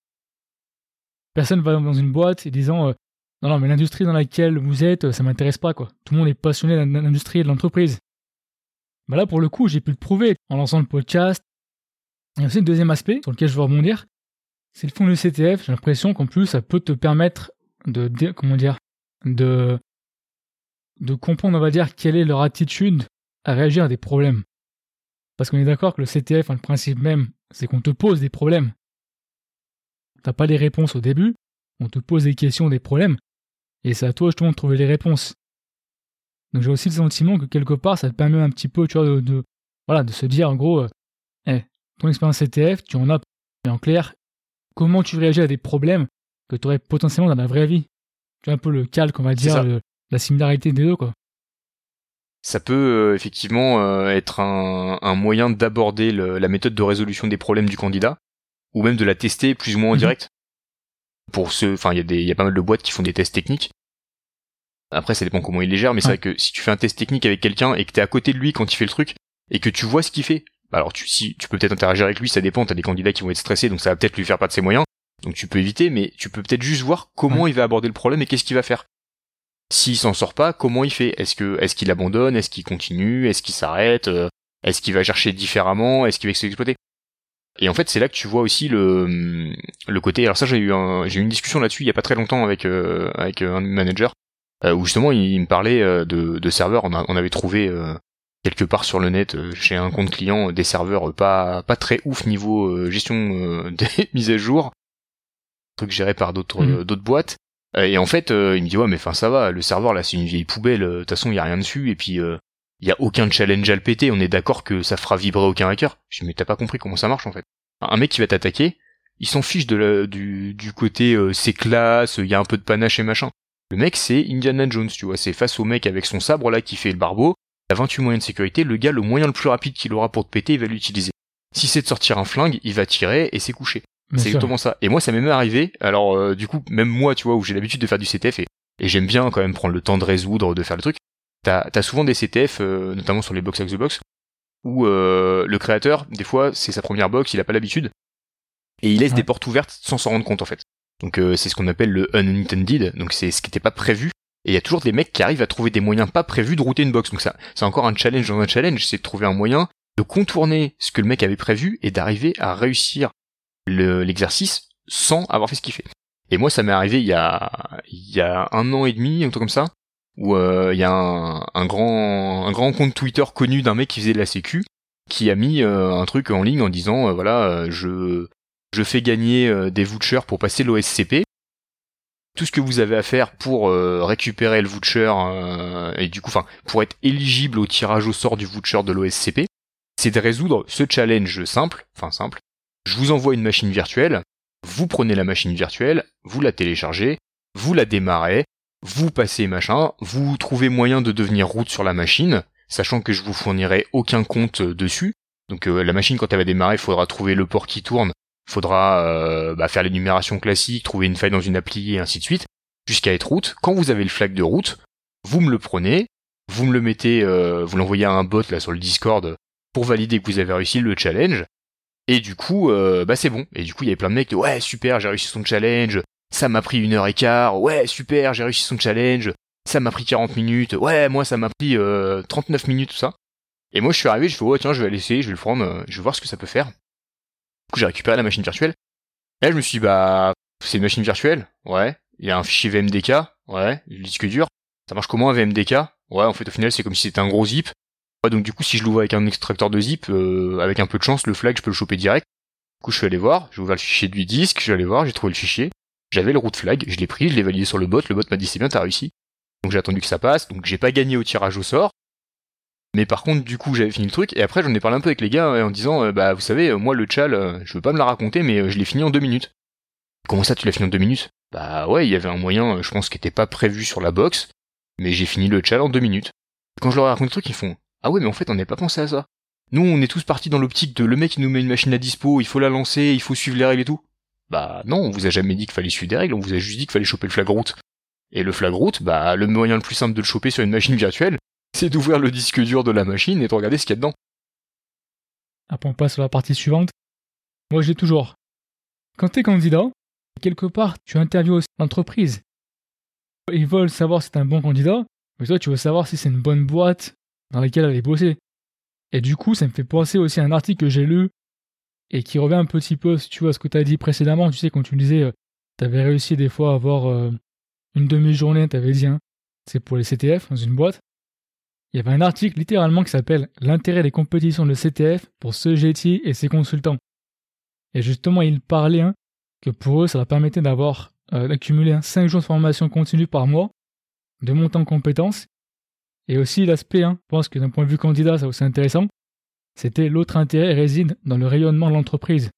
Personne va dans une boîte et disant euh, non non mais l'industrie dans laquelle vous êtes, ça m'intéresse pas quoi. Tout le monde est passionné de l'industrie et de l'entreprise. Bah là, pour le coup, j'ai pu le prouver en lançant le podcast. Et aussi, le deuxième aspect sur lequel je veux rebondir, c'est le fond du CTF. J'ai l'impression qu'en plus, ça peut te permettre de, comment dire, de, de comprendre, on va dire, quelle est leur attitude à réagir à des problèmes. Parce qu'on est d'accord que le CTF, le principe même, c'est qu'on te pose des problèmes. T'as pas les réponses au début, on te pose des questions, des problèmes, et c'est à toi justement de trouver les réponses. Donc j'ai aussi le sentiment que quelque part, ça te permet un petit peu, tu vois, de, voilà, de se dire en gros, euh, eh, ton expérience CTF, tu en as, mais en clair, comment tu réagis à des problèmes que tu aurais potentiellement dans la vraie vie? Tu as un peu le calque, on va dire, la similarité des deux, quoi. Ça peut euh, effectivement euh, être un, moyen d'aborder la méthode de résolution des problèmes du candidat, ou même de la tester plus ou moins en mhm. direct. Pour ce, enfin, il y, y a pas mal de boîtes qui font des tests techniques. Après, ça dépend comment il les gère, mais c'est vrai que si tu fais un test technique avec quelqu'un et que t'es à côté de lui quand il fait le truc, et que tu vois ce qu'il fait, bah alors tu, si, tu peux peut-être interagir avec lui, ça dépend, t'as des candidats qui vont être stressés, donc ça va peut-être lui faire pas de ses moyens, donc tu peux éviter, mais tu peux peut-être juste voir comment il va aborder le problème et qu'est-ce qu'il va faire. S'il s'en sort pas, comment il fait? Est-ce que est-ce qu'il abandonne? Est-ce qu'il continue? Est-ce qu'il s'arrête? Euh, Est-ce qu'il va chercher différemment? Est-ce qu'il va s'exploiter Et en fait, c'est là que tu vois aussi le le côté. Alors ça, j'ai eu j'ai eu une discussion là-dessus il y a pas très longtemps avec euh, avec un manager où justement il, me parlait euh, de, de serveurs. On, on avait trouvé quelque part sur le net chez un compte client des serveurs pas pas très ouf niveau gestion des mises à jour, truc géré par d'autres mmh. d'autres boîtes euh, et en fait, euh, il me dit ouais mais enfin ça va, le serveur là c'est une vieille poubelle, euh, de toute façon il y a rien dessus et puis il y a aucun challenge à le péter, on est d'accord que ça fera vibrer aucun hacker. Je dis mais t'as pas compris comment ça marche en fait. Un mec qui va t'attaquer, il s'en fiche de la, du, du côté c'est classe, il y a un peu de panache et machin. Le mec c'est Indiana Jones, tu vois, c'est face au mec avec son sabre là qui fait le barbeau, il a 28 moyens de sécurité, le gars le moyen le plus rapide qu'il aura pour te péter, il va l'utiliser. Si c'est de sortir un flingue, il va tirer et c'est couché. C'est exactement ça. Et moi, ça m'est même arrivé. Alors, euh, du coup, même moi, tu vois, où j'ai l'habitude de faire du CTF et, j'aime bien quand même prendre le temps de résoudre, de faire le truc. T'as as souvent des CTF, euh, notamment sur les box the box, où euh, le créateur, des fois, c'est sa première box, il a pas l'habitude, et il laisse des portes ouvertes sans s'en rendre compte en fait. Donc c'est ce qu'on appelle le unintended, donc c'est ce qui n'était pas prévu. Et il y a toujours des mecs qui arrivent à trouver des moyens pas prévus de router une box. Donc ça, c'est encore un challenge dans un challenge, c'est de trouver un moyen de contourner ce que le mec avait prévu et d'arriver à réussir l'exercice sans avoir fait ce qu'il fait. Et moi, ça m'est arrivé il y a il y a un an et demi, un truc comme ça, où euh, il y a un, grand un grand compte Twitter connu d'un mec qui faisait de la sécu, qui a mis euh, un truc en ligne en disant euh, voilà, je je fais gagner des vouchers pour passer l'OSCP. Tout ce que vous avez à faire pour récupérer le voucher et du coup, enfin, pour être éligible au tirage au sort du voucher de l'OSCP, c'est de résoudre ce challenge simple, enfin simple, je vous envoie une machine virtuelle, vous prenez la machine virtuelle, vous la téléchargez, vous la démarrez, vous passez machin, vous trouvez moyen de devenir route sur la machine, sachant que je vous fournirai aucun compte dessus. Donc euh, la machine quand elle va démarrer, il faudra trouver le port qui tourne, faudra euh, bah, faire l'énumération classique, trouver une faille dans une appli et ainsi de suite, jusqu'à être route. Quand vous avez le flag de route, vous me le prenez, vous me le mettez, euh, vous l'envoyez à un bot là sur le Discord pour valider que vous avez réussi le challenge. Et du coup, euh, bah c'est bon. Et du coup, il y avait plein de mecs qui ouais super, j'ai réussi son challenge. Ça m'a pris une heure et quart. Ouais super, j'ai réussi son challenge. Ça m'a pris 40 minutes. Ouais moi ça m'a pris euh, 39 minutes tout ça. Et moi je suis arrivé, je fais ouais tiens je vais laisser, je vais le prendre, euh, je vais voir ce que ça peut faire. Du coup j'ai récupéré la machine virtuelle. Et je me suis dit bah c'est une machine virtuelle. Ouais. Il y a un fichier VMDK. Ouais. Le disque dur. Ça marche comment un VMDK Ouais en fait au final c'est comme si c'était un gros zip donc du coup, si je l'ouvre avec un extracteur de zip, euh, avec un peu de chance, le flag, je peux le choper direct. Du coup, je suis allé voir, j'ai ouvert le fichier du disque, je suis allé voir, j'ai trouvé le fichier. J'avais le route flag, je l'ai pris, je l'ai validé sur le bot, le bot m'a dit c'est bien, t'as réussi. Donc j'ai attendu que ça passe, donc j'ai pas gagné au tirage au sort. Mais par contre, du coup, j'avais fini le truc, et après j'en ai parlé un peu avec les gars en disant, euh, bah vous savez, moi le chal, euh, je veux pas me la raconter, mais je l'ai fini en deux minutes. Comment ça, tu l'as fini en deux minutes? Bah ouais, il y avait un moyen, je pense, qui était pas prévu sur la box, mais j'ai fini le chal en deux minutes. Quand je leur ai raconté le truc, ils font, ah ouais, mais en fait, on n'est pas pensé à ça. Nous, on est tous partis dans l'optique de le mec qui nous met une machine à dispo, il faut la lancer, il faut suivre les règles et tout. Bah non, on vous a jamais dit qu'il fallait suivre des règles, on vous a juste dit qu'il fallait choper le flag route. Et le flag route, bah le moyen le plus simple de le choper sur une machine virtuelle, c'est d'ouvrir le disque dur de la machine et de regarder ce qu'il y a dedans. Après on passe sur la partie suivante. Moi j'ai toujours. Quand t'es candidat, quelque part tu interviews l'entreprise. Ils veulent savoir si t'es un bon candidat, mais toi tu veux savoir si c'est une bonne boîte, dans lesquelles elle bossée. Et du coup, ça me fait penser aussi à un article que j'ai lu et qui revient un petit peu, si tu vois, ce que tu as dit précédemment. Tu sais, quand tu disais, euh, tu avais réussi des fois à avoir euh, une demi-journée, tu avais dit, hein, c'est pour les CTF dans une boîte. Il y avait un article littéralement qui s'appelle L'intérêt des compétitions de CTF pour ce GT et ses consultants. Et justement, il parlait hein, que pour eux, ça leur permettait d'avoir euh, d'accumuler 5 jours de formation continue par mois, de monter en compétences et aussi l'aspect, hein, je pense que d'un point de vue candidat, c'est aussi intéressant, c'était l'autre intérêt réside dans le rayonnement de l'entreprise.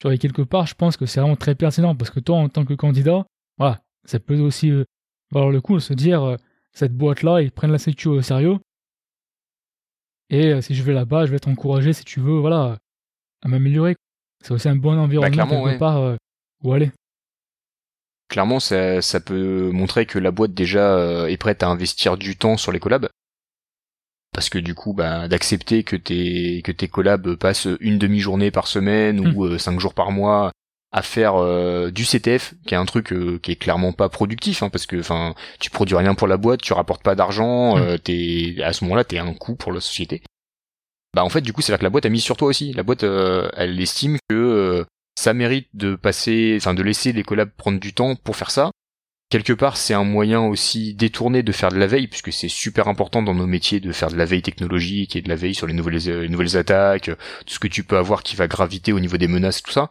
Tu vois, quelque part, je pense que c'est vraiment très pertinent parce que toi, en tant que candidat, voilà, ça peut aussi euh, valoir le coup de se dire euh, cette boîte-là, ils prennent la sécu au sérieux. Et euh, si je vais là-bas, je vais être encouragé, si tu veux, voilà, à m'améliorer. C'est aussi un bon environnement bah, quelque part où aller. Clairement, ça, ça, peut montrer que la boîte déjà est prête à investir du temps sur les collabs parce que du coup bah d'accepter que tes que tes collabs passent une demi-journée par semaine ou hmm. euh, cinq jours par mois à faire euh, du CTF qui est un truc euh, qui est clairement pas productif hein, parce que enfin tu produis rien pour la boîte tu rapportes pas d'argent hmm. t'es à ce moment-là t'es un coût pour la société bah en fait du coup c'est là que la boîte a mis sur toi aussi la boîte elle estime que ça mérite de passer enfin de laisser les collabs prendre du temps pour faire ça quelque part c'est un moyen aussi détourné de faire de la veille puisque c'est super important dans nos métiers de faire de la veille technologique et de la veille sur les nouvelles, euh, nouvelles attaques, tout ce que tu peux avoir qui va graviter au niveau des menaces tout ça.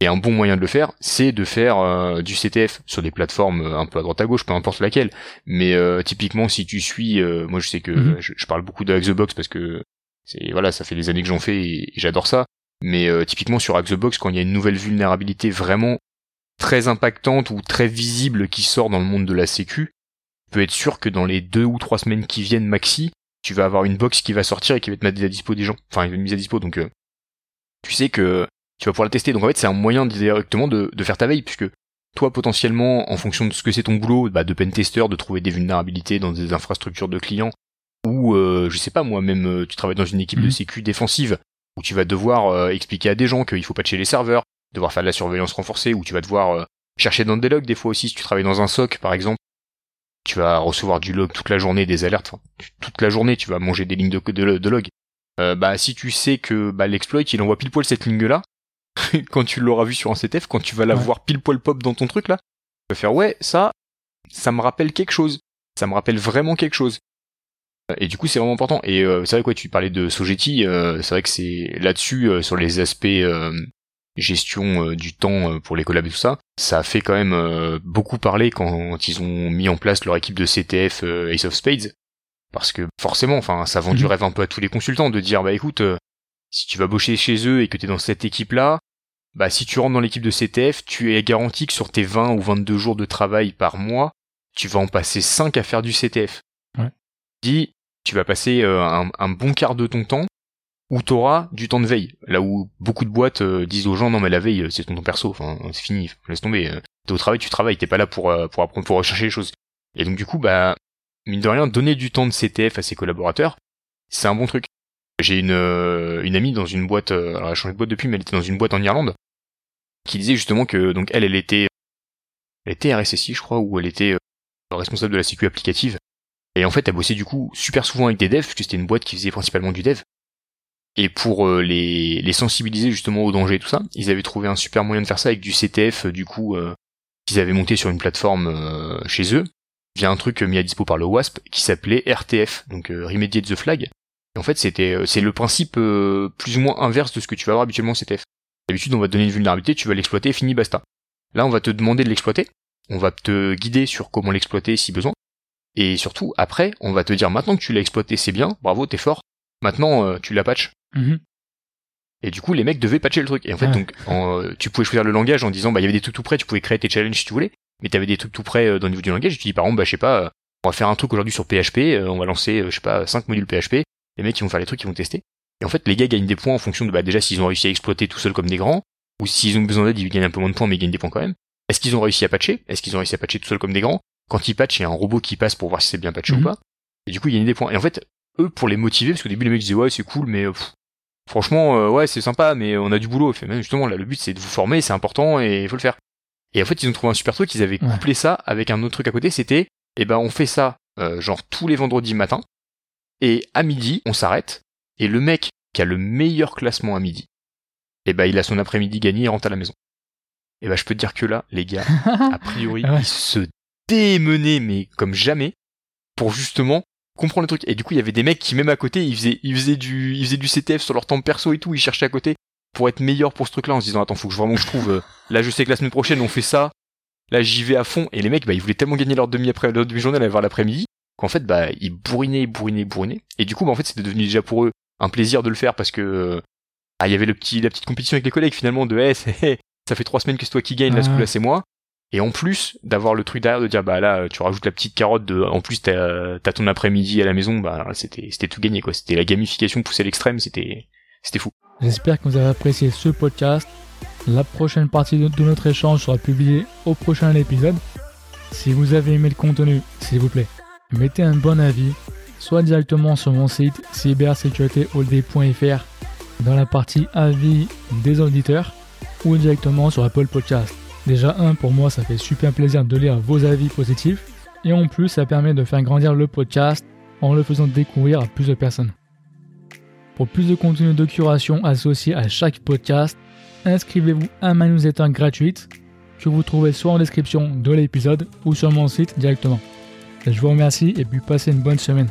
Et un bon moyen de le faire, c'est de faire euh, du CTF sur des plateformes euh, un peu à droite à gauche, peu importe laquelle. Mais typiquement, si tu suis, moi je sais que mhm. je, parle beaucoup de Box parce que c'est voilà, ça fait des années que j'en fais et, et j'adore ça. Mais typiquement sur Box, quand il y a une nouvelle vulnérabilité vraiment très impactante ou très visible qui sort dans le monde de la sécu, tu peux être sûr que dans les deux ou trois semaines qui viennent maxi, tu vas avoir une box qui va sortir et qui va te mettre à dispo des gens. Enfin, une mise à dispo, donc euh, tu sais que tu vas pouvoir la tester. Donc en fait, c'est un moyen directement de, de faire ta veille, puisque toi, potentiellement, en fonction de ce que c'est ton boulot, bah, de pentester, de trouver des vulnérabilités dans des infrastructures de clients, ou euh, je sais pas moi, même euh, tu travailles dans une équipe de mhm. sécu défensive, où tu vas devoir expliquer à des gens qu'il faut patcher les serveurs, devoir faire de la surveillance renforcée, ou tu vas devoir euh, chercher dans des logs des fois aussi, si tu travailles dans un SOC par exemple, tu vas recevoir du log toute la journée, des alertes, toute la journée tu vas manger des lignes de, de, de log. Euh, bah si tu sais que bah, l'exploit il envoie pile poil cette ligne là, quand tu l'auras vu sur un CTF, quand tu vas la voir pile poil pop dans ton truc là, tu vas faire ouais ça, ça me rappelle quelque chose, ça me rappelle vraiment quelque chose. Et du coup, c'est vraiment important. Et euh, c'est vrai quoi, tu parlais de Sogeti, c'est vrai que c'est là-dessus sur les aspects gestion euh, du temps euh, pour les collabs et tout ça, ça a fait quand même euh, beaucoup parler quand ils ont mis en place leur équipe de CTF Ace of Spades, parce que forcément, enfin, ça vend du mhm. rêve un peu à tous les consultants de dire bah écoute, si tu vas bosser chez eux et que tu es dans cette équipe-là, bah si tu rentres dans l'équipe de CTF, tu es garanti que sur tes 20 ou 22 jours de travail par mois, tu vas en passer 5 à faire du CTF. Ouais. Dis, tu vas passer un, un, bon quart de ton temps où t'auras du temps de veille. Là où beaucoup de boîtes euh, disent aux gens non mais la veille c'est ton temps perso, enfin c'est fini, laisse tomber. Euh. T'es au travail, tu travailles, t'es pas là pour euh, pour apprendre, pour rechercher les choses. Et donc du coup bah mine de rien donner du temps de CTF à ses collaborateurs, c'est un bon truc. J'ai une une amie dans une boîte, alors elle a changé de boîte depuis, mais elle était dans une boîte en Irlande, qui disait justement que donc elle elle était elle était RSSI je crois ou elle était responsable de la sécu applicative. Et en fait, elle bossait du coup super souvent avec des devs, puisque c'était une boîte qui faisait principalement du dev. Et pour euh, les, sensibiliser justement au danger et tout ça, ils avaient trouvé un super moyen de faire ça avec du CTF, euh, du coup, euh, qu'ils avaient monté sur une plateforme chez eux, via un truc mis à dispo par le WASP qui s'appelait RTF, donc Remediate the Flag. Et en fait, c'était c'est le principe plus ou moins inverse de ce que tu vas avoir habituellement en CTF. D'habitude, on va te donner une vulnérabilité, tu vas l'exploiter, fini, basta. Là, on va te demander de l'exploiter, on va te guider sur comment l'exploiter si besoin, et surtout, après, on va te dire maintenant que tu l'as exploité, c'est bien, bravo, t'es fort, maintenant tu la patches, Mhm. Et du coup, les mecs devaient patcher le truc. Et en fait, donc, euh, tu pouvais choisir le langage en disant, bah, il y avait des trucs tout près, tu pouvais créer tes challenges si tu voulais, mais t'avais des trucs tout près euh, dans le niveau du langage. Et tu dis, par exemple, bah, je sais pas, on va faire un truc aujourd'hui sur PHP, euh, on va lancer, je sais pas, 5 modules PHP. Les mecs, ils vont faire les trucs, ils vont tester. Et en fait, les gars gagnent des points en fonction de, bah, déjà, s'ils ont réussi à exploiter tout seul comme des grands, ou s'ils ont besoin d'aide, ils gagnent un peu moins de points, mais ils gagnent des points quand même. Est-ce qu'ils ont réussi à patcher? Est-ce qu'ils ont réussi à patcher tout seul comme des grands? Quand ils patchent, il y a un robot qui passe pour voir si c'est bien patché ou mhm. pas. Et du coup, ils gagnent des points. Et en fait, eux, pour les motiver, parce qu'au début, les mecs disaient, ouais, c'est cool, mais, franchement, euh, ouais, c'est sympa, mais on a du boulot. Fait, même justement, là, le but, c'est de vous former, c'est important et il faut le faire. Et en fait, ils ont trouvé un super truc, ils avaient couplé ça avec un autre truc à côté, c'était, eh ben, on fait ça, euh, genre, tous les vendredis matin, et à midi, on s'arrête, et le mec qui a le meilleur classement à midi, eh ben, il a son après-midi gagné et rentre à la maison. Et ben, je peux te dire que là, les gars, a priori, ils se démenaient, mais comme jamais, pour justement comprendre le truc. Et du coup, il y avait des mecs qui, même à côté, ils faisaient, ils faisaient du, ils faisaient du CTF sur leur temps perso et tout, ils cherchaient à côté pour être meilleurs pour ce truc-là en se disant, attends, faut que je, vraiment je trouve, euh, là, je sais que la semaine prochaine, on fait ça, là, j'y vais à fond. Et les mecs, bah, ils voulaient tellement gagner leur demi après, leur demi-journée, à voir l'après-midi, qu'en fait, bah, ils bourrinaient, bourrinaient, bourrinaient. Et du coup, bah, en fait, c'était devenu déjà pour eux un plaisir de le faire parce que ah, il y avait le petit, la petite compétition avec les collègues finalement de hey, ça fait trois semaines que c'est toi qui gagne, là ce coup-là c'est moi. Et en plus d'avoir le truc derrière de dire bah là tu rajoutes la petite carotte de en plus t'as as ton après-midi à la maison bah c'était c'était tout gagné quoi c'était la gamification poussée à l'extrême c'était c'était fou. J'espère que vous avez apprécié ce podcast. La prochaine partie de notre échange sera publiée au prochain épisode. Si vous avez aimé le contenu, s'il vous plaît, mettez un bon avis, soit directement sur mon site cybersécuritéholday.fr dans la partie avis des auditeurs ou directement sur Apple Podcast. Déjà un, pour moi, ça fait super plaisir de lire vos avis positifs et en plus, ça permet de faire grandir le podcast en le faisant découvrir à plus de personnes. Pour plus de contenu de curation associé à chaque podcast, inscrivez-vous à ma newsletter gratuite que vous trouvez soit en description de l'épisode ou sur mon site directement. Je vous remercie et puis passez une bonne semaine.